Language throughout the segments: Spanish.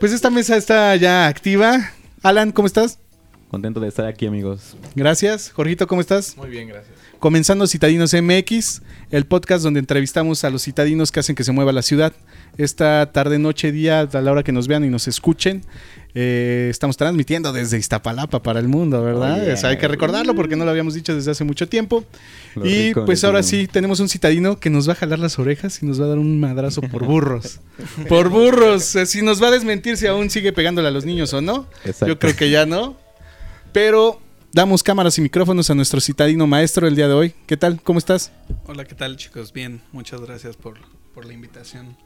Pues esta mesa está ya activa. Alan, ¿cómo estás? Contento de estar aquí, amigos. Gracias. Jorgito, ¿cómo estás? Muy bien, gracias. Comenzando Citadinos MX, el podcast donde entrevistamos a los citadinos que hacen que se mueva la ciudad. Esta tarde, noche, día, a la hora que nos vean y nos escuchen, eh, estamos transmitiendo desde Iztapalapa para el mundo, ¿verdad? Oh, yeah. O sea, hay que recordarlo porque no lo habíamos dicho desde hace mucho tiempo. Lo y pues ahora sí, tenemos un citadino que nos va a jalar las orejas y nos va a dar un madrazo por burros. por burros. Eh, Si nos va a desmentir si aún sigue pegándole a los niños o no. Exacto. Yo creo que ya no. Pero damos cámaras y micrófonos a nuestro citadino maestro el día de hoy. ¿Qué tal? ¿Cómo estás? Hola, ¿qué tal chicos? Bien, muchas gracias por, por la invitación.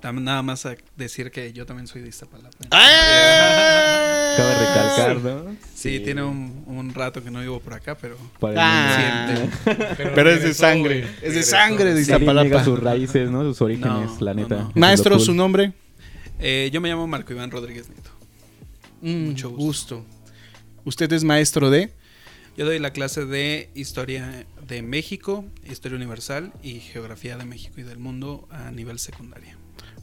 También nada más a decir que yo también soy de Iztapalapa. ¡Ah! Cabe recalcar, ¿no? Sí, tiene un, un rato que no vivo por acá, pero Ah. siente. Pero es de sangre. Es de sangre de Iztapalapa. sus raíces, ¿no? Sus orígenes, No, la neta. no. Maestro, cool. su nombre. Eh, yo me llamo Marco Iván Rodríguez Nieto. Mucho Mucho gusto. Usted es maestro de. Yo doy la clase de Historia de México, Historia Universal y Geografía de México y del Mundo a nivel secundaria.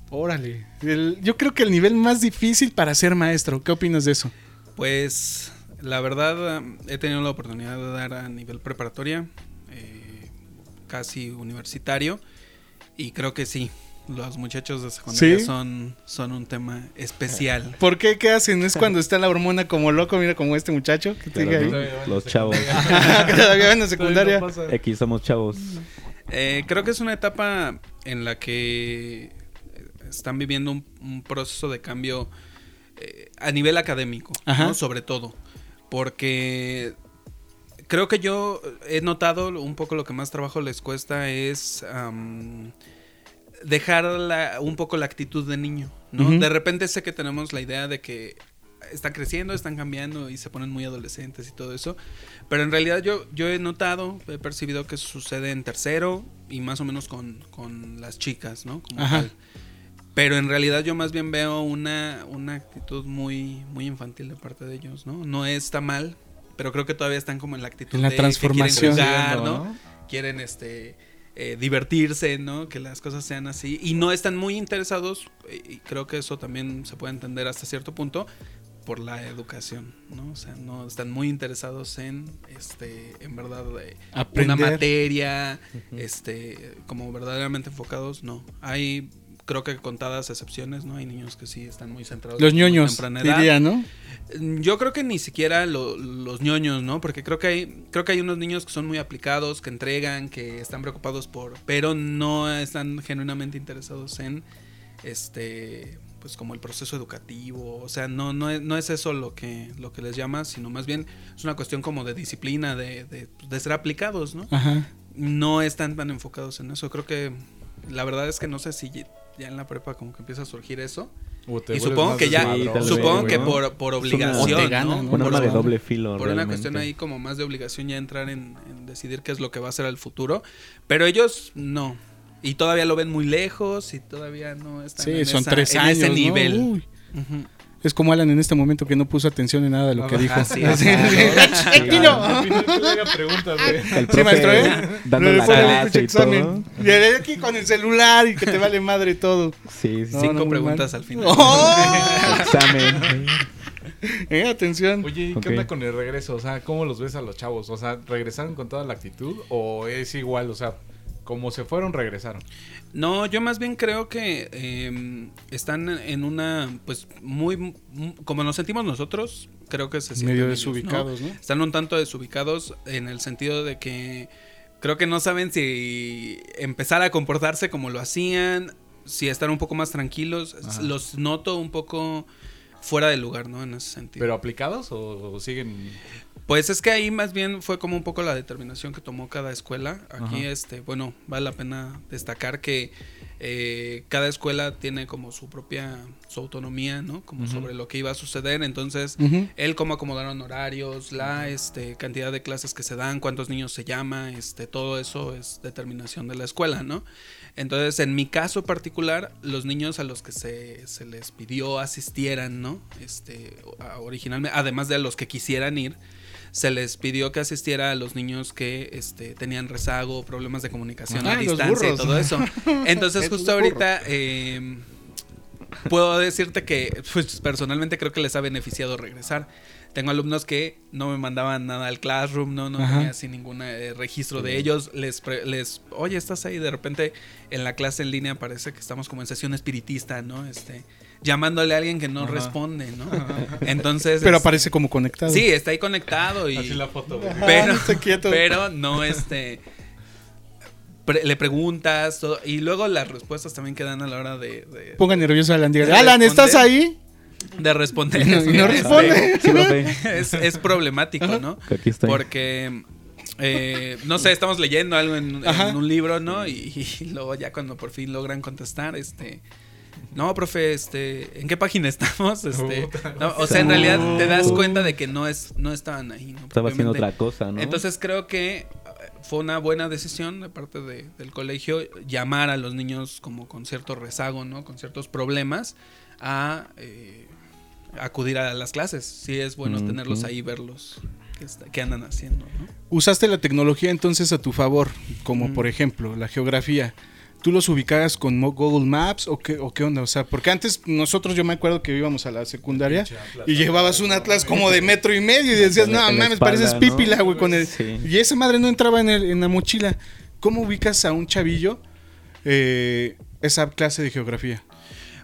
Órale. El- yo creo que el nivel más difícil para ser maestro. ¿Qué opinas de eso? Pues la verdad um, he tenido la oportunidad de dar a nivel preparatoria, eh, casi universitario, y creo que sí, los muchachos de secundaria ¿Sí? son, son un tema especial. ¿Por qué? ¿Qué hacen? ¿Es cuando está la hormona como loco? Mira como este muchacho. Que te ahí. Los chavos. todavía en la secundaria. X somos chavos. Eh, creo que es una etapa en la que están viviendo un, un proceso de cambio eh, a nivel académico, Ajá. ¿no? sobre todo, porque creo que yo he notado un poco lo que más trabajo les cuesta es dejar la- un poco la actitud de niño, ¿no? De repente sé que tenemos la idea de que están creciendo, están cambiando y se ponen muy adolescentes y todo eso. Pero en realidad yo, yo he notado, he percibido que sucede en tercero y más o menos con, con las chicas, ¿no? Como Ajá. tal. Pero en realidad yo más bien veo una, una actitud muy, muy infantil de parte de ellos, ¿no? No está mal, pero creo que todavía están como en la actitud En la de que quieren transformación. jugar, ¿no? Quieren este eh, divertirse, ¿no? Que las cosas sean así. Y no están muy interesados, y creo que eso también se puede entender hasta cierto punto, por la educación, ¿no? O sea, no están muy interesados en, este, en verdad, eh, Aprender. una materia, este, como verdaderamente enfocados, no. Hay, creo que contadas excepciones, ¿no? Hay niños que sí están muy centrados. Los ñoños, temprana edad. diría, ¿no? Yo creo que ni siquiera lo- los ñoños, ¿no? Porque creo que hay, creo que hay unos niños que son muy aplicados, que entregan, que están preocupados por, pero no están genuinamente interesados en, este, pues como el proceso educativo. O sea, no, no es, no es eso lo que, lo que les llama, sino más bien es una cuestión como de disciplina, de, de, de ser aplicados, ¿no? Ajá. No están tan enfocados en eso. Creo que la verdad es que no sé si ya en la prepa como que empieza a surgir eso. Y supongo que ya, supongo que ¿no? por, por obligación, O te ganan, ¿no? ¿no? Un Por- arma de por- doble filo, por una cuestión ahí como más de obligación ya entrar en, en decidir qué es lo que va a ser el futuro. Pero ellos no. Y todavía lo ven muy lejos y todavía no están Sí, en, son esa- tres en años. ese ¿no? nivel. Uy. Es como Alan en este momento que no puso atención en nada de lo que dijo. Así es. Sí, güey. El Sí, profe maestro, ¿eh? dando la clase y todo. Y de aquí con el celular y que te vale madre todo. Sí, sí. No, Cinco no, preguntas mal. al final. ¡Oh! Examen. Eh, atención. Oye, ¿y qué Ok. onda con el regreso? O sea, ¿cómo los ves a los chavos? O sea, ¿regresaron con toda la actitud o es igual? O sea, como se fueron, regresaron. No, yo más bien creo que eh, están en una, pues, muy, mu- como nos sentimos nosotros, creo que se sienten Medio ellos, ¿no? desubicados, ¿no? Están un tanto desubicados en el sentido de que creo que no saben si empezar a comportarse como lo hacían, si estar un poco más tranquilos. Ajá. Los noto un poco fuera de lugar, ¿no? En ese sentido. ¿Pero aplicados o, o siguen? Pues es que ahí más bien fue como un poco la determinación que tomó cada escuela. Aquí, Ajá. este, bueno, vale la pena destacar que eh, cada escuela tiene como su propia, su autonomía, ¿no? Como sobre lo que iba a suceder. Entonces, el cómo acomodaron horarios, la este, cantidad de clases que se dan, cuántos niños se llama, este, todo eso es determinación de la escuela, ¿no? Entonces, en mi caso particular, los niños a los que se, se les pidió asistieran, ¿no? Este, originalmente, además de a los que quisieran ir, se les pidió que asistiera a los niños que este, tenían rezago, problemas de comunicación Ah, a distancia y todo eso. Entonces, justo ahorita, eh, puedo decirte que pues, personalmente creo que les ha beneficiado regresar. Tengo alumnos que no me mandaban nada al classroom, no, no Ajá. tenía así ningún eh, registro de ellos. Les, pre- les, oye, estás ahí. De repente en la clase en línea parece que estamos como en sesión espiritista, ¿no? Este, llamándole a alguien que no Ajá. responde, ¿no? Entonces. Pero es- aparece como conectado. Sí, está ahí conectado y. Así la foto. güey. Pero, Ah, quieto. pero no, este. pre- le preguntas todo, y luego las respuestas también quedan a la hora de, de, Ponga nervioso a Alan. diga, Alan, ¿estás ahí? de responder. No- responde. Es, es problemático, ¿no? Aquí estoy. Porque, eh, no sé, estamos leyendo algo en, un libro, ¿no? Y, y luego ya cuando por fin logran contestar, este... No, profe, este, ¿en qué página estamos? Este, no, o sea, en realidad te das cuenta de que no es, no estaban ahí, ¿no? Estaba haciendo otra cosa, ¿no? Entonces creo que eh, fue una buena decisión de parte de- del colegio llamar a los niños como con cierto rezago, ¿no? Con ciertos problemas a eh, acudir a las clases. Sí es bueno tenerlos ahí, verlos está- qué andan haciendo, ¿no? Usaste la tecnología entonces a tu favor, como Mm. por ejemplo la geografía. ¿Tú los ubicabas con Google Maps o qué, o qué onda? O sea, porque antes nosotros yo me acuerdo que íbamos a la secundaria y llevabas un atlas como de metro y medio y decías, no mames, pareces ¿no? pípila, güey, con el... Sí. Y esa madre no entraba en, el- en la mochila. ¿Cómo ubicas a un chavillo eh, esa clase de geografía?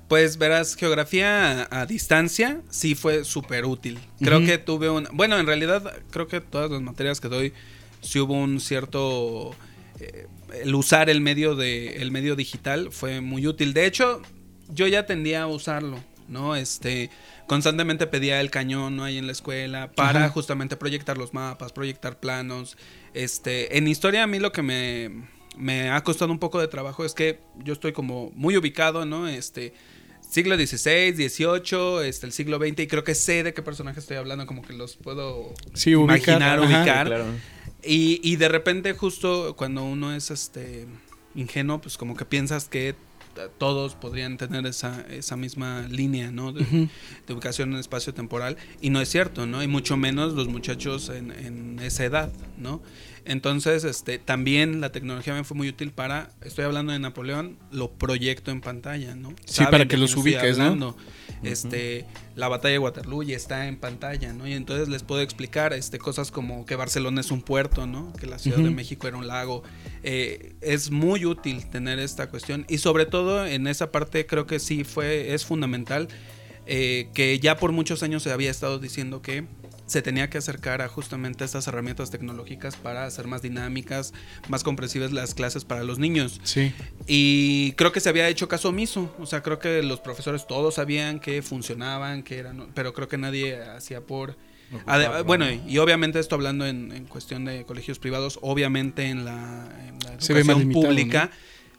Pues verás, geografía a, a distancia sí fue súper útil. Creo que tuve un... Bueno, en realidad creo que todas las materias que doy sí hubo un cierto... eh, el usar el medio, de, el medio digital fue muy útil. De hecho, yo ya tendía a usarlo, ¿no? Este, constantemente pedía el cañón ¿no? ahí en la escuela para Ajá. justamente proyectar los mapas, proyectar planos. Este, en historia a mí lo que me, me ha costado un poco de trabajo es que yo estoy como muy ubicado, ¿no? Este, siglo XVI, XVIII, este, el siglo XX y creo que sé de qué personaje estoy hablando, como que los puedo Sí, ubicar, imaginar, ajá. ubicar. Claro. Y, y de repente justo cuando uno es este ingenuo, pues como que piensas que todos podrían tener esa, esa misma línea, ¿no? De, ubicación en espacio temporal. Y no es cierto, ¿no? Y mucho menos los muchachos en, en esa edad, ¿no? Entonces, este, también la tecnología me fue muy útil para, estoy hablando de Napoleón, lo proyecto en pantalla, ¿no? Sí, para que los ubiques, ¿no? Este, la batalla de Waterloo ya está en pantalla, ¿no? Y entonces les puedo explicar este, cosas como que Barcelona es un puerto, ¿no? Que la Ciudad de. México era un lago. Eh, es muy útil tener esta cuestión y sobre todo en esa parte creo que sí fue, es fundamental eh, que ya por muchos años se había estado diciendo que se tenía que acercar a justamente estas herramientas tecnológicas para hacer más dinámicas, más comprensivas las clases para los niños. Sí. Y creo que se había hecho caso omiso. O sea, creo que los profesores todos sabían que funcionaban, que eran, pero creo que nadie hacía por. Bueno, ¿no? y, y obviamente esto hablando en, en cuestión de colegios privados, obviamente en la, en la educación limitado, pública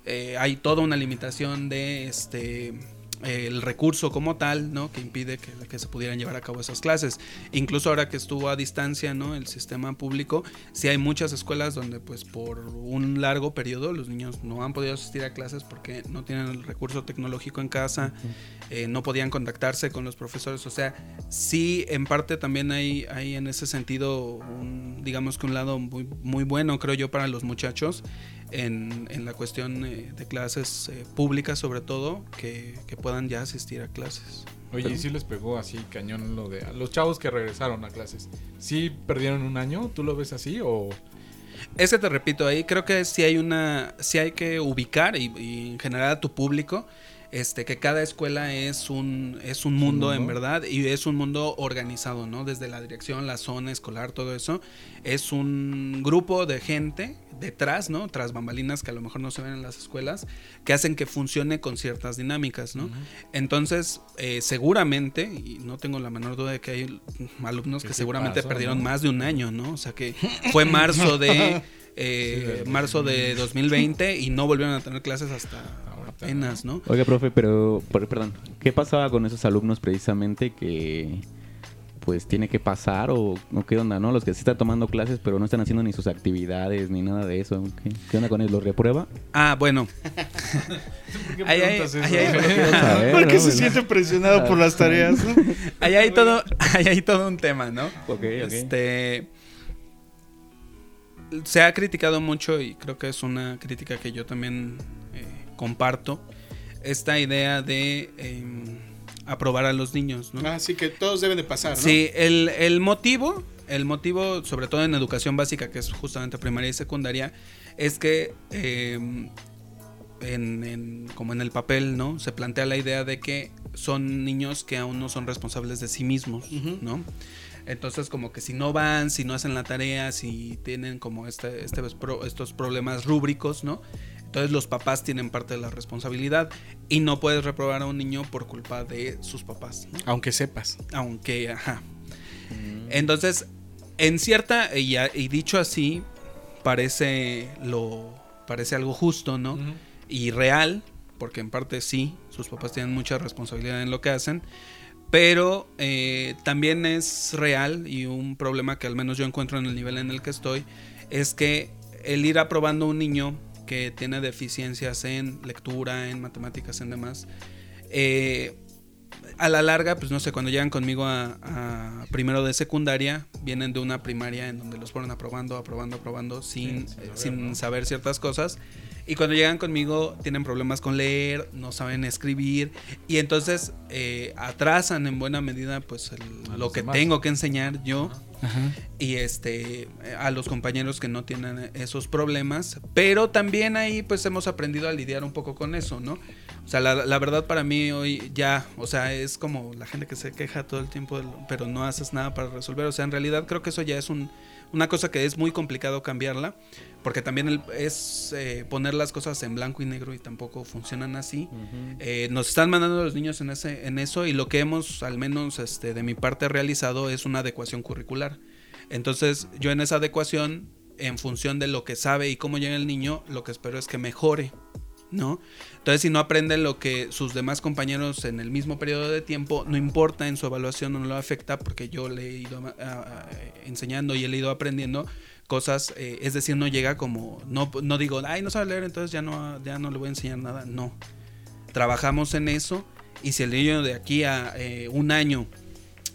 eh, hay toda una limitación de este el recurso como tal, ¿no? Que impide que, que se pudieran llevar a cabo esas clases. Incluso ahora que estuvo a distancia, ¿no? El sistema público, sí hay muchas escuelas donde, pues, por un largo periodo los niños no han podido asistir a clases porque no tienen el recurso tecnológico en casa, eh, no podían contactarse con los profesores. O sea, sí, en parte también hay, hay en ese sentido, un, digamos que un lado muy, muy bueno, creo yo, para los muchachos en, en la cuestión eh, de clases eh, públicas, sobre todo, que, que puedan ya asistir a clases. Oye, ¿y sí les pegó así cañón lo de a los chavos que regresaron a clases? ¿Sí perdieron un año? ¿Tú lo ves así o...? Es que te repito, ahí creo que sí hay una, sí hay que ubicar y, y en general a tu público, este, que cada escuela es un, es un mundo, en verdad, y es un mundo organizado, ¿no? Desde la dirección, la zona escolar, todo eso, es un grupo de gente detrás, ¿no? Tras bambalinas que a lo mejor no se ven en las escuelas, que hacen que funcione con ciertas dinámicas, ¿no? Entonces, eh, seguramente, y no tengo la menor duda de que hay alumnos Que seguramente pasó, perdieron ¿no? más de un año, ¿no? O sea que fue marzo de eh, Sí, marzo de 2020 y no volvieron a tener clases hasta apenas, ¿no? Oiga, profe, pero, perdón, ¿qué pasaba con esos alumnos precisamente que pues tiene que pasar o, o qué onda, no? Los que sí están tomando clases pero no están haciendo ni sus actividades ni nada de eso. ¿Qué, qué onda con ellos? ¿Los reprueba? Ah, bueno. ¿Por qué preguntas eso? Quiero saber, ¿Por qué ¿no? se siente presionado por las tareas? no? Ahí hay todo, ahí hay todo un tema, ¿no? Ok, ok. Este se ha criticado mucho y creo que es una crítica que yo también comparto. esta idea de em, aprobar a los niños, ¿no? Ah, sí, que todos deben de pasar, ¿no? Sí, el, el motivo, el motivo, sobre todo en educación básica, que es justamente primaria y secundaria, es que em, en, en- como en el papel, ¿no? Se plantea la idea de que son niños que aún no son responsables de sí mismos. ¿no? Entonces, como que si no van, si no hacen la tarea, si tienen como este, este estos problemas rúbricos, ¿no? Entonces los papás tienen parte de la responsabilidad y no puedes reprobar a un niño por culpa de sus papás, ¿no? Aunque sepas. Aunque, ajá. Entonces, en cierta, y, dicho así, parece lo parece algo justo, ¿no? Y real, porque en parte sí, sus papás tienen mucha responsabilidad en lo que hacen, pero eh, también es real y un problema que al menos yo encuentro en el nivel en el que estoy, es que el ir aprobando a un niño que tiene deficiencias en lectura, en matemáticas, en demás, eh, a la larga, pues no sé, cuando llegan conmigo a, a primero de secundaria, vienen de una primaria en donde los ponen aprobando, aprobando, aprobando, sin, sin eh, saber, sin ¿no? saber ciertas cosas. Y cuando llegan conmigo tienen problemas con leer, no saben escribir y entonces eh, atrasan en buena medida pues el- lo que demás. tengo que enseñar yo Y este a los compañeros que no tienen esos problemas pero también ahí pues hemos aprendido a lidiar un poco con eso no o sea la, la verdad para mí hoy ya o sea es como la gente que se queja todo el tiempo lo- pero no haces nada para resolver. O sea en realidad creo que eso ya es un, una cosa que es muy complicado cambiarla porque también el- es eh, poner las cosas en blanco y negro y tampoco funcionan así. Eh, nos están mandando los niños en ese en eso y lo que hemos al menos este de mi parte realizado es una adecuación curricular. Entonces yo en esa adecuación en función de lo que sabe y cómo llega el niño lo que espero es que mejore no entonces si no aprende lo que sus demás compañeros en el mismo periodo de tiempo no importa en su evaluación no lo afecta porque yo le he ido ah, ah, enseñando y he ido aprendiendo cosas, eh, es decir, no llega como, no, no digo, ay, no sabe leer, entonces ya no, ya no le voy a enseñar nada, no. Trabajamos en eso y si el niño de aquí a eh, un año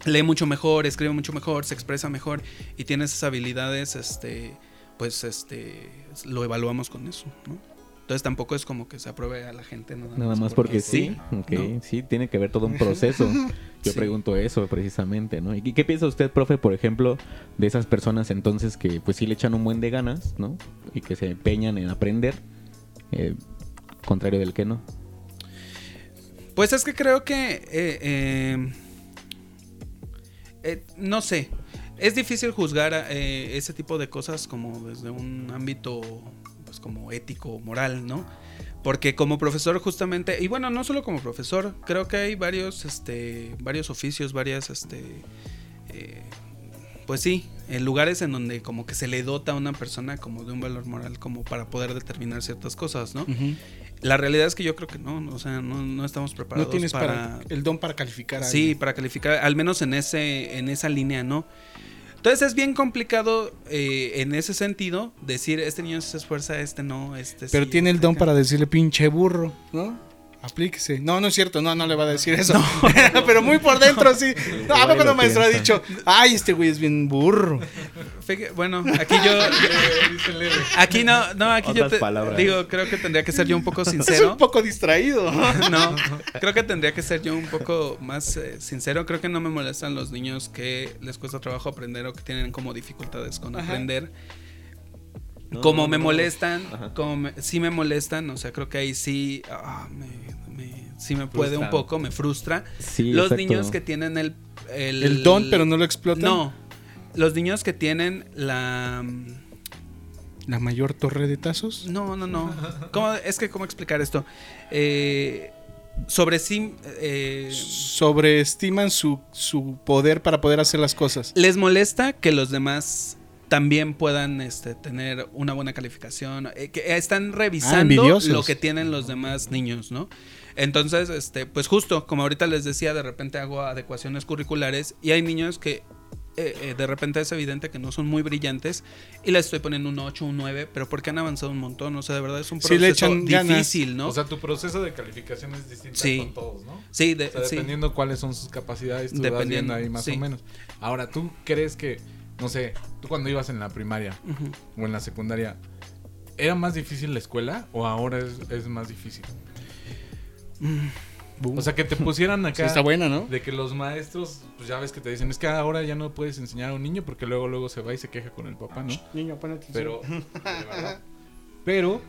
lee mucho mejor, escribe mucho mejor, se expresa mejor y tiene esas habilidades, este, pues este, lo evaluamos con eso, ¿no? Entonces tampoco es como que se apruebe a la gente nada, Nada más porque sí, sí, tiene que haber todo un proceso. Yo Sí. pregunto eso precisamente, ¿no? ¿Y qué piensa usted, profe, por ejemplo, de esas personas entonces que pues sí le echan un buen de ganas, ¿no? Y que se empeñan en aprender, eh, contrario del que no. Pues es que creo que. eh, eh, no sé. Es difícil juzgar ese tipo de cosas como desde un ámbito pues como ético, moral, ¿no? Porque como profesor justamente, y bueno, no solo como profesor, creo que hay varios, este, varios oficios, varias, este, eh, pues sí, en lugares en donde como que se le dota a una persona como de un valor moral como para poder determinar ciertas cosas, ¿no? La realidad es que yo creo que no, o sea, no, no estamos No preparados tienes para, para... el don para calificar a sí, alguien. para calificar, al menos en ese, en esa línea, ¿no? Entonces es bien complicado eh, en ese sentido decir este niño se esfuerza, este no, este Pero sí, tiene el este don acá". para decirle pinche burro, ¿no? Aplíquese. No, no es cierto, no, no le va a decir eso. Pero muy por dentro, sí. No, ¿A poco no maestro ha dicho, ay, este güey es bien burro? Bueno, aquí yo, aquí no, no, aquí yo te, palabras. digo, creo que tendría que ser yo un poco Es sincero. un poco distraído. No, creo que tendría que ser yo un poco más eh, sincero. Creo que no me molestan los niños que les cuesta trabajo aprender o que tienen como dificultades con Ajá. aprender. No, como no, me no. molestan, Ajá. como me- sí me molestan, o sea, creo que ahí sí, ah, me, me- sí me puede un poco, me frustra. Sí, los exacto. niños que tienen el, el... El don, pero no lo explotan. No, los niños que tienen la... La mayor torre de tazos. No, no, no. ¿Cómo, es que, ¿cómo explicar esto? Eh, sobre sí... eh, Sobreestiman su, su poder para poder hacer las cosas. les molesta que los demás también puedan este, tener una buena calificación, eh, que están revisando envidiosos. lo que tienen los demás niños, ¿no? Entonces, este, pues justo, como ahorita les decía, de repente hago adecuaciones curriculares y hay niños que eh, eh, de repente es evidente que no son muy brillantes y les estoy poniendo un 8, un 9, pero porque han avanzado un montón, o sea, de verdad es un Sí, proceso le echan ganas. difícil, ¿no? O sea, tu proceso de calificación es distinto Sí. con todos, ¿no? sí, de- O sea, sí. dependiendo cuáles son sus capacidades, tú vas viendo ahí más sí. o menos. Ahora, ¿tú crees que, no sé, tú cuando ibas en la primaria o en la secundaria, ¿era más difícil la escuela o ahora es, es más difícil? O sea, que te pusieran acá. Sí, está buena, ¿no? De que los maestros, pues ya ves que te dicen, es que ahora ya no puedes enseñar a un niño porque luego luego se va y se queja con el papá, ¿no? Niño, pon atención. Pero, de pero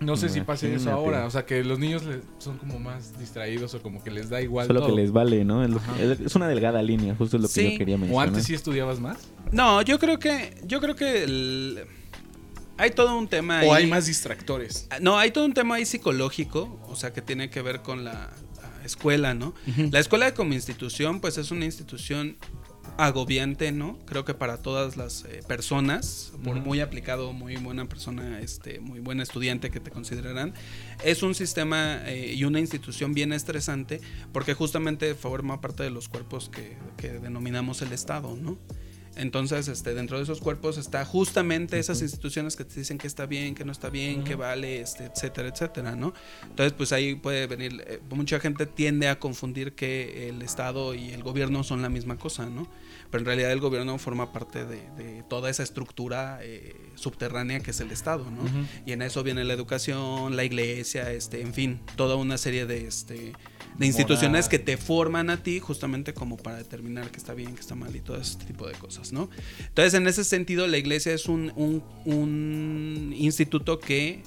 no sé si pase eso ahora. O sea, que los niños le- son como más distraídos o como que les da igual Solo todo. que les vale, ¿no? Es, lo- una delgada línea, justo es lo que Sí. yo quería O mencionar. antes sí estudiabas más. No, yo creo que. Yo creo que el- hay todo un tema ahí. O hay más distractores. Ah, No, hay todo un tema ahí psicológico, o sea, que tiene que ver con la, la escuela, ¿no? La escuela como institución, pues es una institución agobiante, ¿no? Creo que para todas las eh, personas, por muy aplicado, muy buena persona, este, muy buen estudiante que te considerarán, es un sistema eh, y una institución bien estresante porque justamente forma parte de los cuerpos que, que denominamos el Estado, ¿no? Entonces, este, dentro de esos cuerpos está justamente esas instituciones que te dicen que está bien, que no está bien, que vale, este, etcétera, etcétera, ¿no? Entonces, pues ahí puede venir, eh, mucha gente tiende a confundir que el Estado y el gobierno son la misma cosa, ¿no? Pero en realidad el gobierno forma parte de, de toda esa estructura eh, subterránea que es el Estado, ¿no? Y en eso viene la educación, la iglesia, este, en fin, toda una serie de, este, de instituciones Moral. que te forman a ti justamente como para determinar qué está bien, qué está mal y todo ese tipo de cosas, ¿no? Entonces, en ese sentido, la iglesia es un, un- un instituto que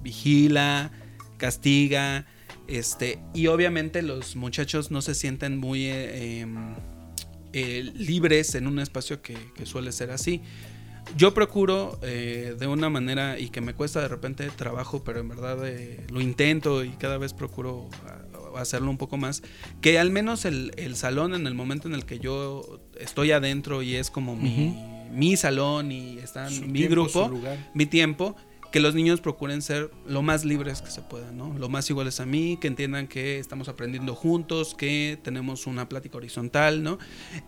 vigila, castiga, este, y obviamente los muchachos no se sienten muy eh, em, eh, libres en un espacio que, que suele ser así. Yo procuro eh, de una manera y que me cuesta de repente trabajo, pero en verdad eh, lo intento y cada vez procuro a- hacerlo un poco más, que al menos el, el salón en el momento en el que yo estoy adentro y es como mi, mi salón y está mi tiempo, grupo, mi tiempo, que los niños procuren ser lo más libres que se puedan, ¿no? Lo más iguales a mí, que entiendan que estamos aprendiendo juntos, que tenemos una plática horizontal, ¿no?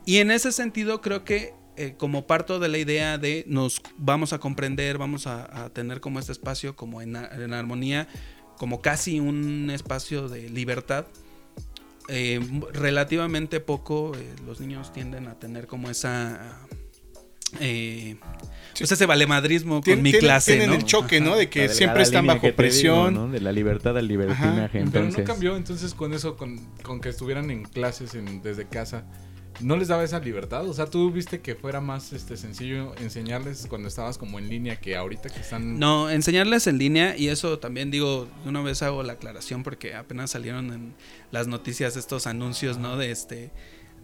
Y en ese sentido creo que eh, como parto de la idea de nos vamos a comprender, vamos a, a tener como este espacio como en, en armonía, como casi un espacio de libertad. eh, relativamente poco eh, los niños tienden a tener como esa eh, pues ese valemadrismo con mi clase, tienen ¿no? el choque, ¿no? De que siempre están bajo digo, presión. ¿no? De la libertad al libertinaje, Pero entonces. no cambió entonces con eso, con, con que estuvieran en clases en- desde casa. ¿No les daba esa libertad? O sea, ¿tú viste que fuera más este sencillo enseñarles cuando estabas como en línea que ahorita que están... No, enseñarles en línea y eso también digo, de una vez hago la aclaración porque apenas salieron en las noticias estos anuncios, ¿no? De este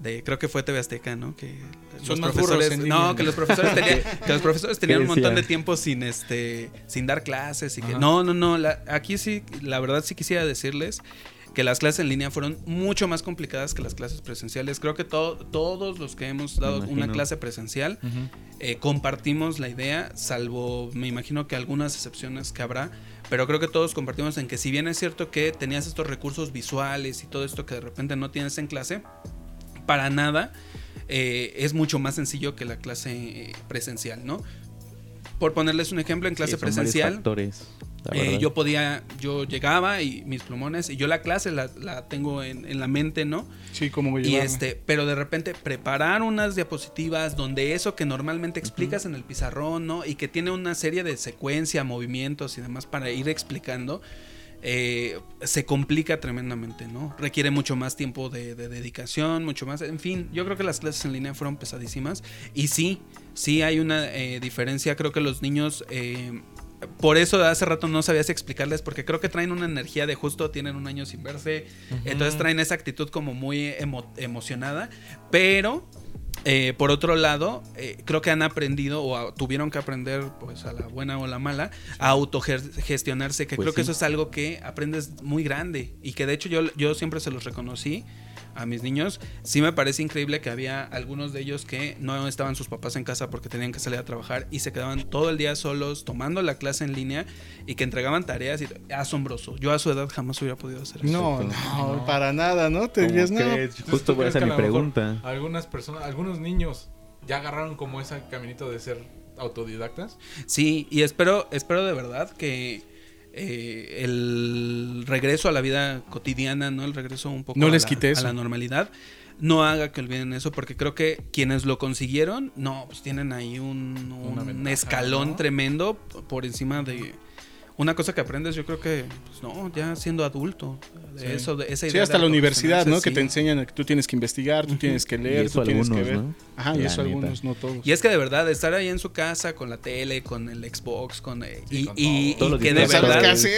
de creo que fue TV Azteca, ¿no? Que Son en línea. no, que los profesores tenían, que los profesores tenían un montón de tiempo sin este sin dar clases y que Ajá. no, no, no, la- aquí sí la verdad sí quisiera decirles que las clases en línea fueron mucho más complicadas que las clases presenciales. Creo que to- todos los que hemos dado una clase presencial eh, compartimos la idea, salvo me imagino que algunas excepciones que habrá, pero creo que todos compartimos en que si bien es cierto que tenías estos recursos visuales y todo esto que de repente no tienes en clase, para nada eh, es mucho más sencillo que la clase eh, presencial, ¿no? Por ponerles un ejemplo, en clase presencial, factores, eh, yo podía, yo llegaba y mis plumones, y yo la clase la, la tengo en, en la mente, ¿no? Sí, como voy a Y llevarme. este, pero de repente preparar unas diapositivas donde eso que normalmente explicas en el pizarrón, ¿no? Y que tiene una serie de secuencia, movimientos y demás para ir explicando, eh, se complica tremendamente, ¿no? Requiere mucho más tiempo de, de dedicación, mucho más. En fin, yo creo que las clases en línea fueron pesadísimas. Y sí, sí hay una eh, diferencia. Creo que los niños. eh, por eso hace rato no sabías explicarles, porque creo que traen una energía de justo, tienen un año sin verse, entonces traen esa actitud como muy emo- emocionada, pero eh, por otro lado, eh, creo que han aprendido o a- tuvieron que aprender, pues a la buena o la mala, a autogestionarse, que Pues creo que eso es algo que aprendes muy grande y que de hecho yo, yo siempre se los reconocí a mis niños. Sí me parece increíble que había algunos de ellos que no estaban sus papás en casa porque tenían que salir a trabajar y se quedaban todo el día solos tomando la clase en línea y que entregaban tareas y asombroso. Yo a su edad jamás hubiera podido hacer eso. No, no, para nada, ¿no? Te ¿Cómo dirías, no. Justo ¿tú voy a hacer mi pregunta. Algunas personas, algunos niños ya agarraron como ese caminito de ser autodidactas. Sí, y espero, espero de verdad que eh, el regreso a la vida cotidiana, ¿no? El regreso un poco No a, les la, a normalidad, no haga que olviden eso, porque creo que quienes lo consiguieron, no, pues tienen ahí un, Una un ventaja, escalón ¿no? tremendo por encima de una cosa que aprendes, yo creo que, pues no, ya siendo adulto, de Sí. eso, de esa Sí, idea hasta de la universidad, ¿no? Que te sí. enseñan que tú tienes que investigar, tú tienes que leer, tú tienes que ver. ¿no? Ajá, y eso neta. algunos, no todos. Y es que de verdad, estar ahí en su casa con la tele, con el Xbox, con, eh, Sí, y, con y- todo. y los que de verdad. Sí.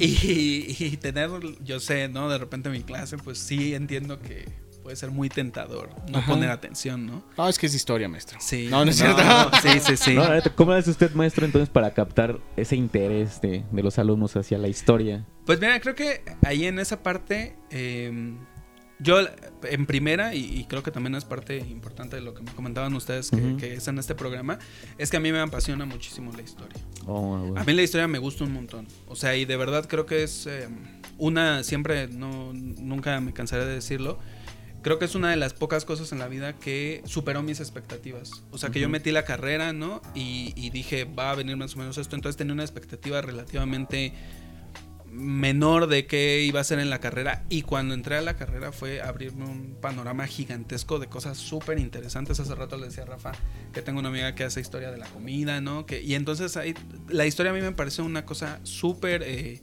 Y, y tener, yo sé, ¿no? De repente mi clase, pues sí entiendo que puede ser muy tentador no Ajá. poner atención, ¿no? No, es que es historia, maestro. Sí. No, no es cierto. sí, sí, sí. No, ¿Cómo hace usted, maestro, entonces para captar ese interés de, de los alumnos hacia la historia? Pues mira, creo que ahí en esa parte, eh, yo en primera, y, y creo que también es parte importante de lo que me comentaban ustedes que, es en este programa, es que a mí me apasiona muchísimo la historia. Oh. A mí la historia me gusta un montón. O sea, y de verdad creo que es eh, una, siempre, no, nunca me cansaré de decirlo. Creo que es una de las pocas cosas en la vida que superó mis expectativas. O sea, que yo metí la carrera, ¿no? Y, y dije, va a venir más o menos esto. Entonces tenía una expectativa relativamente menor de qué iba a ser en la carrera. Y cuando entré a la carrera fue abrirme un panorama gigantesco de cosas súper interesantes. Hace rato le decía a Rafa que tengo una amiga que hace historia de la comida, ¿no? Que, y entonces ahí, la historia a mí me parece una cosa súper... eh,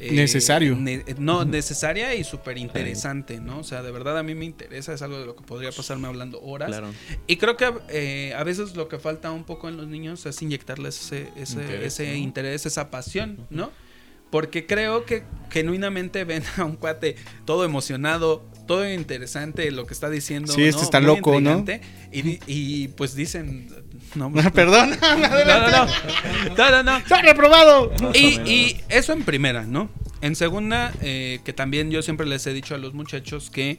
eh, Necesario. ne- no, necesaria y súper interesante, ¿no? O sea, de verdad a mí me interesa, es algo de lo que podría pasarme hablando horas. Claro. Y creo que eh, a veces lo que falta un poco en los niños es inyectarles ese, ese Interés, ese ¿no? interés, esa pasión, ¿no? Porque creo que genuinamente ven a un cuate todo emocionado, todo interesante lo que está diciendo. Sí, este ¿no? está Muy loco, ¿no? Y, pues dicen. No, Ah, Perdón. no, no, no. No, no, no. ¡Está reprobado! Y, y eso en primera, ¿no? En segunda, eh, que también yo siempre les he dicho a los muchachos que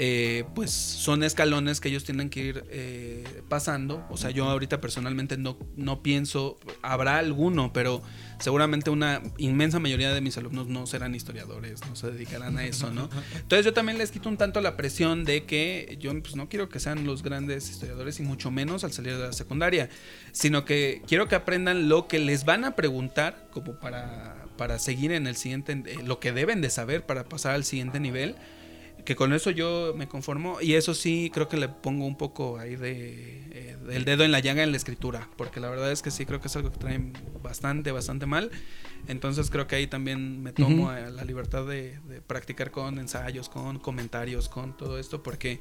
eh, pues son escalones que ellos tienen que ir eh, pasando. O sea, yo ahorita personalmente no, no pienso, habrá alguno, pero seguramente una inmensa mayoría de mis alumnos no serán historiadores, no se dedicarán a eso, ¿no? Entonces yo también les quito un tanto la presión de que yo pues, no quiero que sean los grandes historiadores y mucho menos al salir de la secundaria, sino que quiero que aprendan lo que les van a preguntar como para, para seguir en el siguiente, eh, lo que deben de saber para pasar al siguiente nivel que con eso yo me conformo y eso sí creo que le pongo un poco ahí de eh, del dedo en la llaga en la escritura porque la verdad es que sí creo que es algo que traen bastante bastante mal. Entonces creo que ahí también me tomo eh, la libertad de, de practicar con ensayos con comentarios con todo esto porque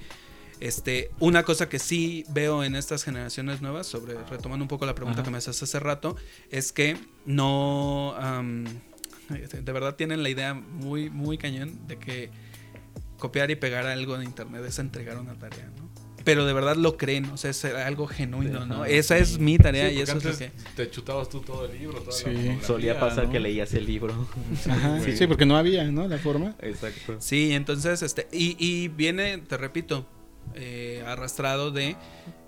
este, una cosa que sí veo en estas generaciones nuevas, sobre retomando un poco la pregunta que me haces hace rato, es que no, de verdad tienen la idea muy, muy cañón de que copiar y pegar algo de internet es entregar una tarea, ¿no? Pero de verdad lo creen, o sea, es algo genuino, ¿no? Esa es mi tarea Sí, y eso es lo que... te chutabas tú todo el libro, toda Sí. la Solía pasar ¿no? que leías el libro. Ajá, Sí. sí, porque no había, ¿no? La forma. Exacto. Sí, entonces, este, y, y viene, te repito, eh, arrastrado de...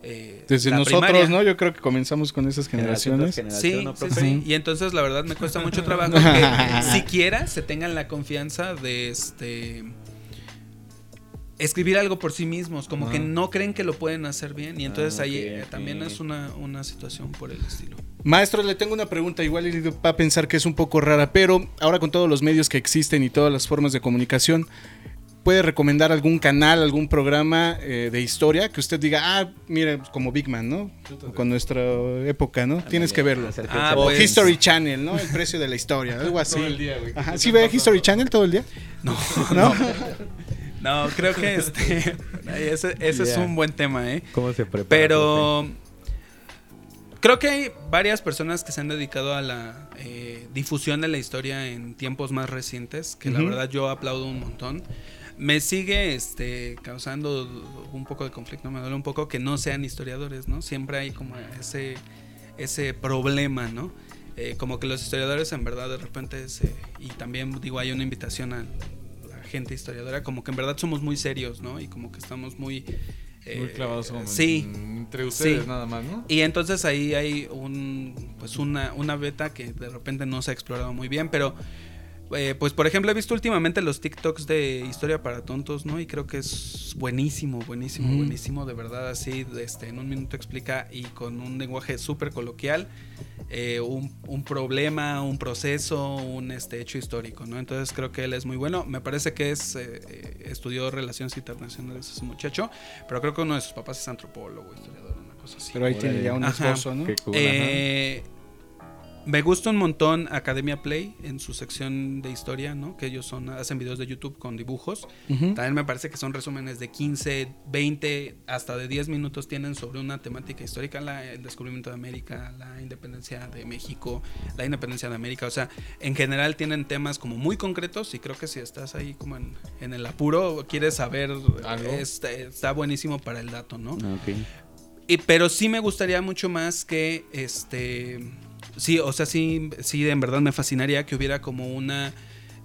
eh, Desde la nosotros, primaria. ¿no? Yo creo que comenzamos con esas tras generaciones. generación, Sí, ¿no, sí, sí. Y entonces la verdad me cuesta mucho trabajo que siquiera se tengan la confianza de este escribir algo por sí mismos, como Ah. que no creen que lo pueden hacer bien y entonces Ah, ahí eh, también es una, una situación por el estilo. Maestro, le tengo una pregunta. Igual y va a pensar que es un poco rara, pero ahora con todos los medios que existen y todas las formas de comunicación, ¿puede recomendar algún canal, algún programa eh, de historia que usted diga, ah, mire, como Big Man, ¿no? O con nuestra época, ¿no? Tienes que verlo. Ah, O pues- History Channel, ¿no? El precio de la historia, algo así. Todo el día, güey. Ajá, ¿Qué ¿sí ve? History Channel todo el día? No, ¿No? no, creo que este ese, ese es un buen tema, ¿eh? ¿Cómo se prepara? Pero creo que hay varias personas que se han dedicado a la eh, difusión de la historia en tiempos más recientes, que la verdad yo aplaudo un montón. Me sigue este, causando un poco de conflicto, me duele un poco que no sean historiadores, ¿no? Siempre hay como ese, ese problema, ¿no? Eh, como que los historiadores en verdad de repente, se- y también digo, hay una invitación a la gente historiadora, como que en verdad somos muy serios, ¿no? Y como que estamos muy... eh, Muy clavados como sí, en- entre ustedes Sí. nada más, ¿no? y entonces ahí hay un pues una, una beta que de repente no se ha explorado muy bien, pero eh, pues por ejemplo he visto últimamente los TikToks de historia para tontos, ¿no? Y creo que es buenísimo, buenísimo, Mm. buenísimo, de verdad así, este, en un minuto explica y con un lenguaje súper coloquial eh, un, un problema, un proceso, un este, hecho histórico, ¿no? Entonces creo que él es muy bueno. Me parece que es eh, estudió relaciones internacionales ese muchacho, pero creo que uno de sus papás es antropólogo, historiador, una cosa así. Pero ahí tiene ya un esposo, ¿no? Qué cool, Eh, Me gusta un montón Academia Play en su sección de historia, ¿no? Que ellos son hacen videos de YouTube con dibujos. También me parece que son resúmenes de 15, 20, hasta de 10 minutos tienen sobre una temática histórica, la- el descubrimiento de América, la independencia de México, la independencia de América. O sea, en general tienen temas como muy concretos y creo que si estás ahí como en, en el apuro quieres saber, Algo. este, está buenísimo para el dato, ¿no? Ah, ok. Y- pero sí me gustaría mucho más que este sí o sea sí sí en verdad me fascinaría que hubiera como una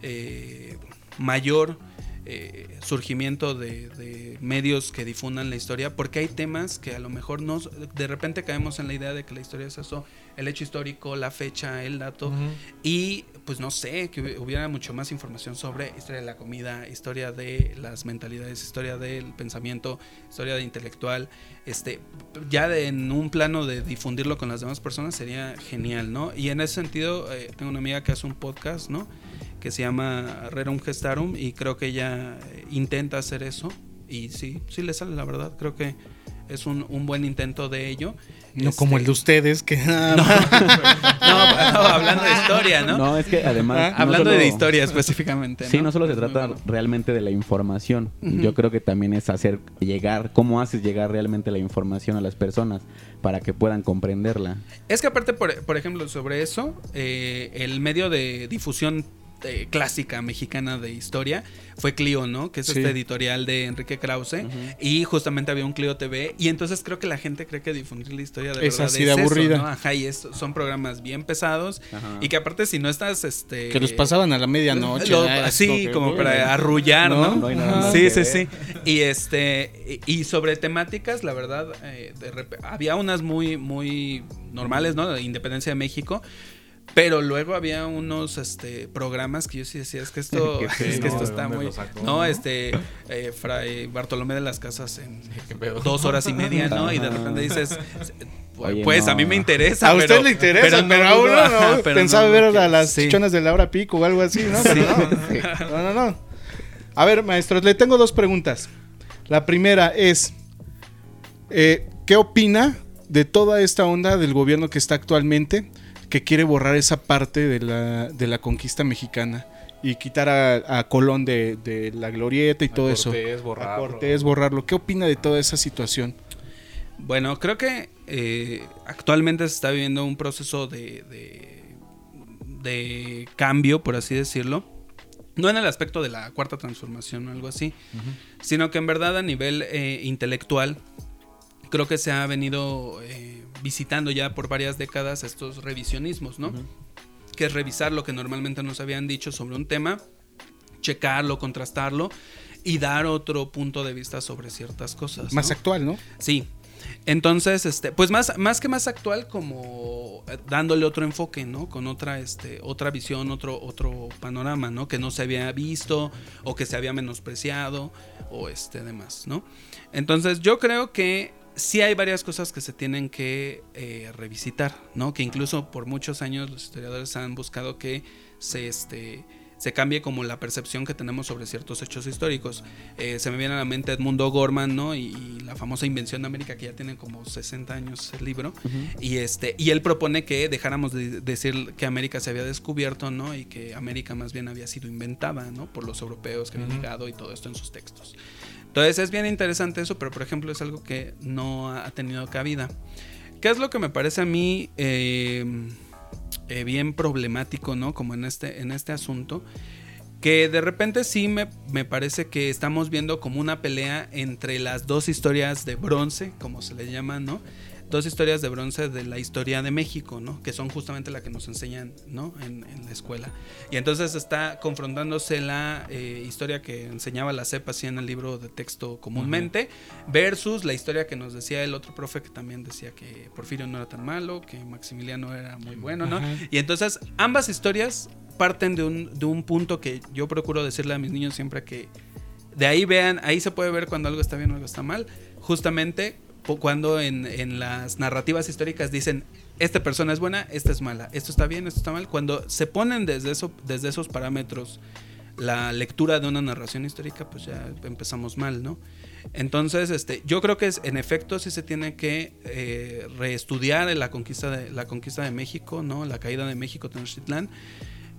eh, mayor eh, surgimiento de, de medios que difundan la historia porque hay temas que a lo mejor nos de repente caemos en la idea de que la historia es eso el hecho histórico la fecha el dato y pues no sé, que hubi- hubiera mucho más información sobre historia de la comida, historia de las mentalidades, historia del pensamiento, historia de intelectual. Este, ya de- en un plano de difundirlo con las demás personas sería genial, ¿no? Y en ese sentido, eh, tengo una amiga que hace un podcast, ¿no? Que se llama Rerum Gestarum y creo que ella eh, intenta hacer eso. Y sí, sí le sale, la verdad. Creo que es un, un buen intento de ello. No Este, como el de ustedes, que no, más- no, no, hablando de historia, ¿no? No, es que además. Ah, no Hablando solo- de historia específicamente. Sí, no solo se trata realmente de la información. Yo creo que también es hacer llegar, cómo haces llegar realmente la información a las personas para que puedan comprenderla. Es que aparte, por, por ejemplo, sobre eso, eh, el medio de difusión eh, clásica mexicana de historia fue Clio, ¿no? Que es Sí. este editorial de Enrique Krause. Y justamente había un Clio TV. Y entonces creo que la gente cree que difundir la historia de Es verdad así de eso, aburrida. ¿no? Ajá, y es- son programas bien pesados. Ajá. Y que aparte, si no estás, este... que los pasaban a la medianoche. Lo- así, que, como para arrullar, ¿No? ¿no? No Sí, sí, ver. sí. Y este y sobre temáticas, la verdad, eh, de había unas muy muy normales, ¿no? De Independencia de México. Pero luego había unos este, programas que yo sí decía, es que esto, es que no, esto ¿de está muy... no, no? este, eh, Fray Bartolomé de las Casas en dos horas y media, ¿no? Y de repente dices, Oye, pues no. a mí me interesa. A usted pero- le interesa, pero, a dudo, uno no. pero Pensaba no, ver a las sí. chichonas de Laura Pico o algo así, ¿no? Pero Sí. no. no, no, no. A ver, maestros, le tengo dos preguntas. La primera es, eh, ¿qué opina de toda esta onda del gobierno que está actualmente, que quiere borrar esa parte de la, de la conquista mexicana y quitar a, a Colón de, de la glorieta y A todo eso? Cortés, A borrarlo. Cortés, borrarlo. ¿Qué opina de toda esa situación? Bueno, creo que eh, actualmente se está viviendo un proceso de, de, de cambio, por así decirlo. No en el aspecto de la cuarta transformación o algo así, sino que en verdad a nivel eh, intelectual creo que se ha venido eh, visitando ya por varias décadas estos revisionismos, ¿no? Que es revisar lo que normalmente nos habían dicho sobre un tema, checarlo, contrastarlo y dar otro punto de vista sobre ciertas cosas. Más ¿no? actual, ¿no? Sí. Entonces, este, pues más, más que más actual, como eh, dándole otro enfoque, ¿no? Con otra, este, otra visión, otro, otro panorama, ¿no? Que no se había visto, o que se había menospreciado, o este demás, ¿no? Entonces, yo creo que sí hay varias cosas que se tienen que eh, revisitar, ¿no? Que incluso por muchos años los historiadores han buscado que se este se cambie como la percepción que tenemos sobre ciertos hechos históricos. Eh, se me viene a la mente Edmundo Gorman, ¿no? Y, y la famosa Invención de América, que ya tiene como 60 años el libro. Y este, y él propone que dejáramos de decir que América se había descubierto, ¿no? Y que América más bien había sido inventada, ¿no? Por los europeos que habían Ujú. llegado y todo esto en sus textos. Entonces es bien interesante eso, pero por ejemplo es algo que no ha tenido cabida. ¿Qué es lo que me parece a mí eh, eh, bien problemático, ¿no? Como en este, en este asunto. Que de repente sí me, me parece que estamos viendo como una pelea entre las dos historias de bronce, como se le llama, ¿no? Dos historias de bronce de la historia de México, ¿no? Que son justamente la que nos enseñan, ¿no? En, en la escuela. Y entonces está confrontándose la eh, historia que enseñaba la CEP así en el libro de texto comúnmente, versus la historia que nos decía el otro profe que también decía que Porfirio no era tan malo, que Maximiliano era muy bueno, ¿no? Ajá. Y entonces ambas historias parten de un, de un punto que yo procuro decirle a mis niños siempre que de ahí vean, ahí se puede ver cuando algo está bien o algo está mal, justamente cuando en, en las narrativas históricas dicen, esta persona es buena, esta es mala, esto está bien, esto está mal, cuando se ponen desde, eso, desde esos parámetros la lectura de una narración histórica, pues ya empezamos mal, ¿no? Entonces, este, yo creo que es, en efecto sí se tiene que eh, reestudiar la conquista de la conquista de México, ¿no? La caída de México Tenochtitlán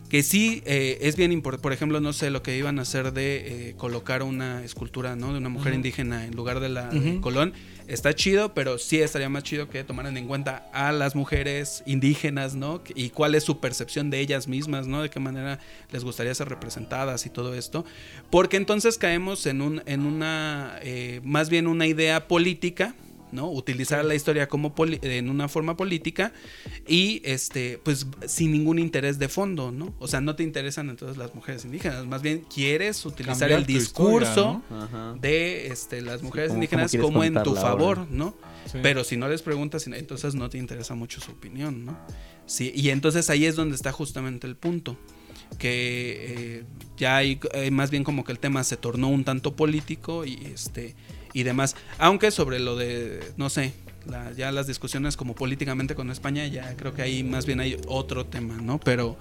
que sí eh, es bien importante, por ejemplo, no sé, lo que iban a hacer de eh, colocar una escultura, ¿no? De una mujer indígena en lugar de la de Colón, está chido, pero sí estaría más chido que tomaran en cuenta a las mujeres indígenas, ¿no? Y cuál es su percepción de ellas mismas, ¿no? De qué manera les gustaría ser representadas y todo esto, porque entonces caemos en un, en una, eh, más bien una idea política, ¿no? Utilizar la historia como en una forma política y este, pues sin ningún interés de fondo, ¿no? O sea, no te interesan entonces las mujeres indígenas, más bien quieres utilizar el discurso de este, las mujeres indígenas como, en tu favor, ¿no? Pero si no les preguntas, entonces no te interesa mucho su opinión, ¿no? Sí, y entonces ahí es donde está justamente el punto que eh, ya hay eh, más bien como que el tema se tornó un tanto político y este y demás. Aunque sobre lo de, no sé, ya las discusiones como políticamente con España, ya creo que ahí más bien hay otro tema, ¿no? Pero,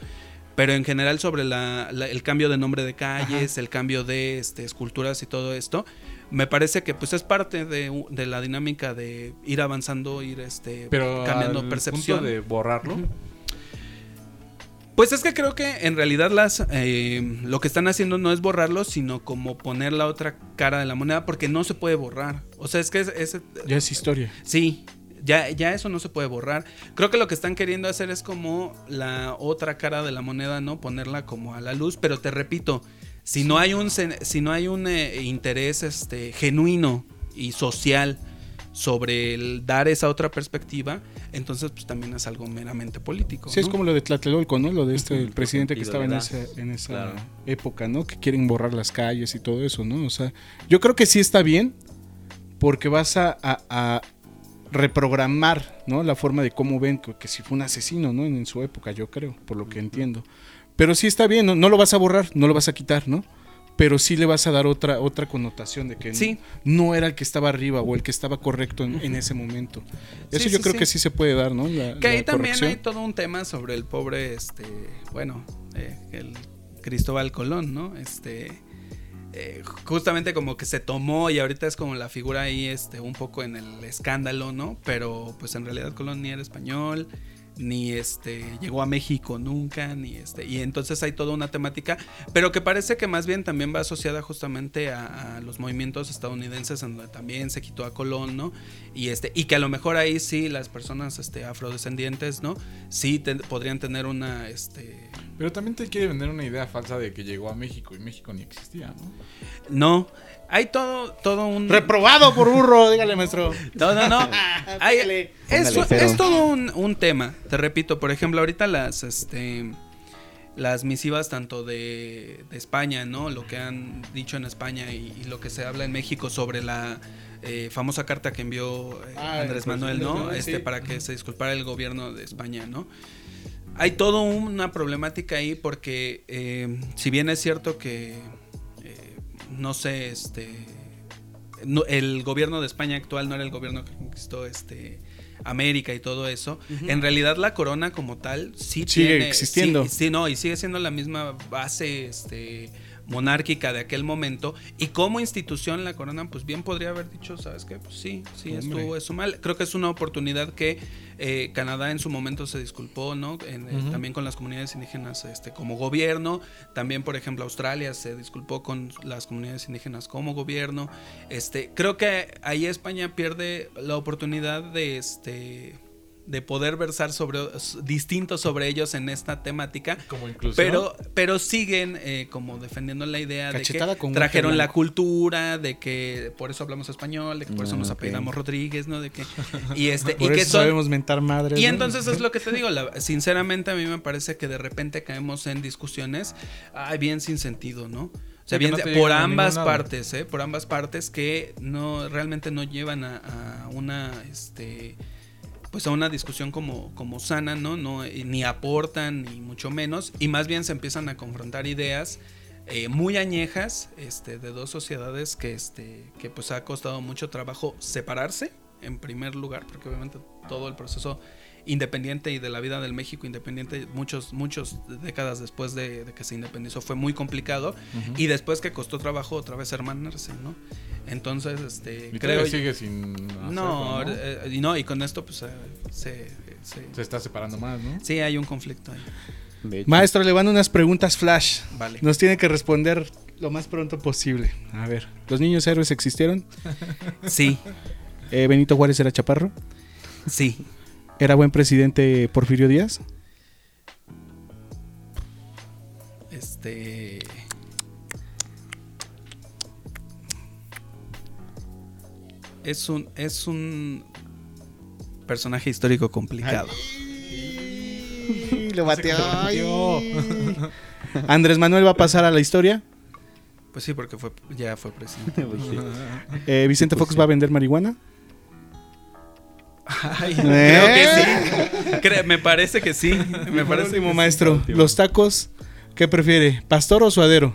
pero en general sobre la, el cambio de nombre de calles, el cambio de este, esculturas y todo esto, me parece que pues es parte de, de la dinámica de ir avanzando, ir este, cambiando percepción. de borrarlo. Pues es que creo que en realidad las eh, lo que están haciendo no es borrarlo, sino como poner la otra cara de la moneda, porque no se puede borrar. O sea, es que es, ya es historia. Sí, ya, ya eso no se puede borrar. Creo que lo que están queriendo hacer es como la otra cara de la moneda, ¿no? Ponerla como a la luz, pero te repito, si no hay un si no hay un eh, interés este genuino y social sobre el dar esa otra perspectiva, entonces pues también es algo meramente político. Sí, es como lo de Tlatelolco, ¿no? Lo de este presidente que estaba en esa, en esa época, ¿no? Que quieren borrar las calles y todo eso, ¿no? O sea, yo creo que sí está bien porque vas a, reprogramar, ¿no? La forma de cómo ven que, si fue un asesino, ¿no? En, su época, yo creo, por lo que entiendo. Pero sí está bien, no lo vas a borrar, no lo vas a quitar, ¿no? Pero sí le vas a dar otra, otra connotación de que no, era el que estaba arriba o el que estaba correcto en, ese momento. Eso yo creo que sí se puede dar, ¿no? que ahí también hay todo un tema sobre el pobre, este, bueno, eh, el Cristóbal Colón, ¿no? Este, eh, justamente como que se tomó y ahorita es como la figura ahí, este, un poco en el escándalo, ¿no? Pero pues en realidad Colón ni era español ni este llegó a México nunca, ni este, y entonces hay toda una temática, pero que parece que más bien también va asociada justamente a, los movimientos estadounidenses en donde también se quitó a Colón, ¿no? Y este, y que a lo mejor ahí sí las personas este afrodescendientes, ¿no? Sí podrían tener una este pero también te quiere vender una idea falsa de que llegó a México y México ni existía, ¿no? No, hay todo, todo un... Reprobado por burro, dígale, maestro. No, no, no. es, todo un, tema. Te repito, por ejemplo, ahorita las, este, las misivas tanto de, España, ¿no? Lo que han dicho en España y, lo que se habla en México sobre la eh, famosa carta que envió eh, ah, Andrés Manuel, ¿no? Este, para que se disculpara el gobierno de España, ¿no? hay toda una problemática ahí porque eh, si bien es cierto que no sé este el gobierno de España actual no era el gobierno que conquistó este América y todo eso. En realidad la corona como tal sí sigue existiendo. sí, no y sigue siendo la misma base este monárquica de aquel momento y como institución la corona pues bien podría haber dicho sabes qué pues sí sí estuvo eso mal. Creo que es una oportunidad que eh, Canadá en su momento se disculpó no eh, también con las comunidades indígenas este como gobierno. También por ejemplo Australia se disculpó con las comunidades indígenas como gobierno. Este creo que ahí España pierde la oportunidad de este de poder versar sobre distintos sobre ellos en esta temática. Como inclusión. Pero, pero siguen eh, como defendiendo la idea de que trajeron la cultura, de que por eso hablamos español, de que por eso nos ah, apellidamos Rodríguez, ¿no? De que y este y que sabemos mentar madres. Y entonces es lo que te digo, sinceramente a mí me parece que de repente caemos en discusiones ay, bien sin sentido, ¿no? O sea, bien, por ambas partes, ¿eh? Por ambas partes que no realmente no llevan a, a una este pues a una discusión como, como sana, ¿no? ¿no? Ni aportan, ni mucho menos, y más bien se empiezan a confrontar ideas eh, muy añejas este, de dos sociedades que, este, que pues ha costado mucho trabajo separarse, en primer lugar, porque obviamente todo el proceso independiente y de la vida del México independiente, muchos, muchos décadas después de, de que se independizó, fue muy complicado. Y después que costó trabajo otra vez hermanarse, ¿no? Entonces, este, Y creo... sigue sin hacerlo, no, ¿no? eh, y no, y con esto pues eh, se, se- Se está separando más, ¿no? sí hay un conflicto ahí. Maestro, le van unas preguntas flash. Vale. Nos tiene que responder lo más pronto posible. A ver, ¿los niños héroes existieron? Sí, Eh, ¿Benito Juárez era chaparro? sí. ¿Era buen presidente Porfirio Díaz? Este. Es un, es un personaje histórico complicado. Y lo bateó. Ay. Andrés Manuel va a pasar a la historia. Pues sí, porque fue, ya fue presidente. pues sí. Eh, Vicente Fox va a vender marihuana. Ay, ¿Eh? creo que sí. Cre- me parece que sí. Me parece Último maestro, los tacos, ¿qué prefiere? ¿Pastor o suadero?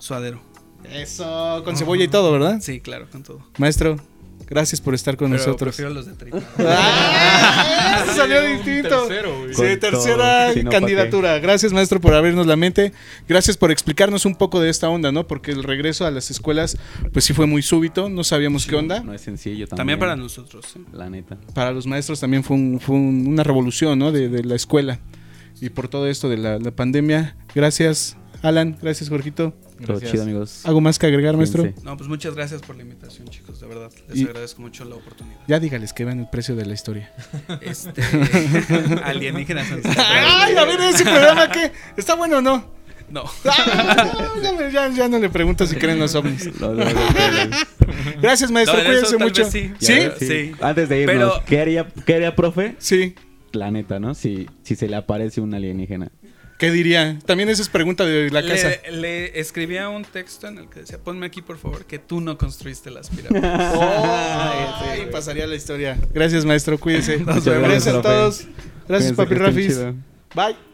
Suadero. Eso, con cebolla y todo, ¿verdad? Sí, claro, con todo. Maestro, gracias por estar con Pero nosotros. prefiero los de tripa. ¡Ah! Eso salió distinto. tercero, güey. Sí, tercera todo, si no, ¿pa' candidatura. Gracias, maestro, por abrirnos la mente. Gracias por explicarnos un poco de esta onda, ¿no? Porque el regreso a las escuelas, pues sí fue muy súbito. No sabíamos qué onda. No es sencillo también. También para nosotros. sí. La neta. Para los maestros también fue, un- fue un- una revolución, ¿no? De, de la escuela. Y por todo esto de la, la pandemia. Gracias, Alan. Gracias, Jorgito. Todo Gracias. chido, amigos. ¿Algo más que agregar, maestro? Cuídense. No, pues muchas gracias por la invitación, chicos. De verdad, les Y- agradezco mucho la oportunidad. Ya dígales que vean el precio de la historia. Este. alienígenas ¡Ay, a ver ese programa qué! ¿Está bueno o no? No. Ah, ya, me- ya- ya no le pregunto si creen los ovnis. Los- Gracias, maestro. No, Cuídense mucho. sí. ¿Sí? Ya, Sí. Antes de irnos, Pero- ¿qué, haría, ¿qué haría, profe? Sí. La neta, ¿no? Si, si se le aparece un alienígena. ¿Qué diría? También esa es pregunta de la casa. Le, le escribía un texto en el que decía, ponme aquí por favor que tú no construiste las pirámides. Ay, pasaría la historia. Gracias, maestro. Cuídese. Gracias gracias, a todos. Gracias, Cuídense, papi Rafis. Bye.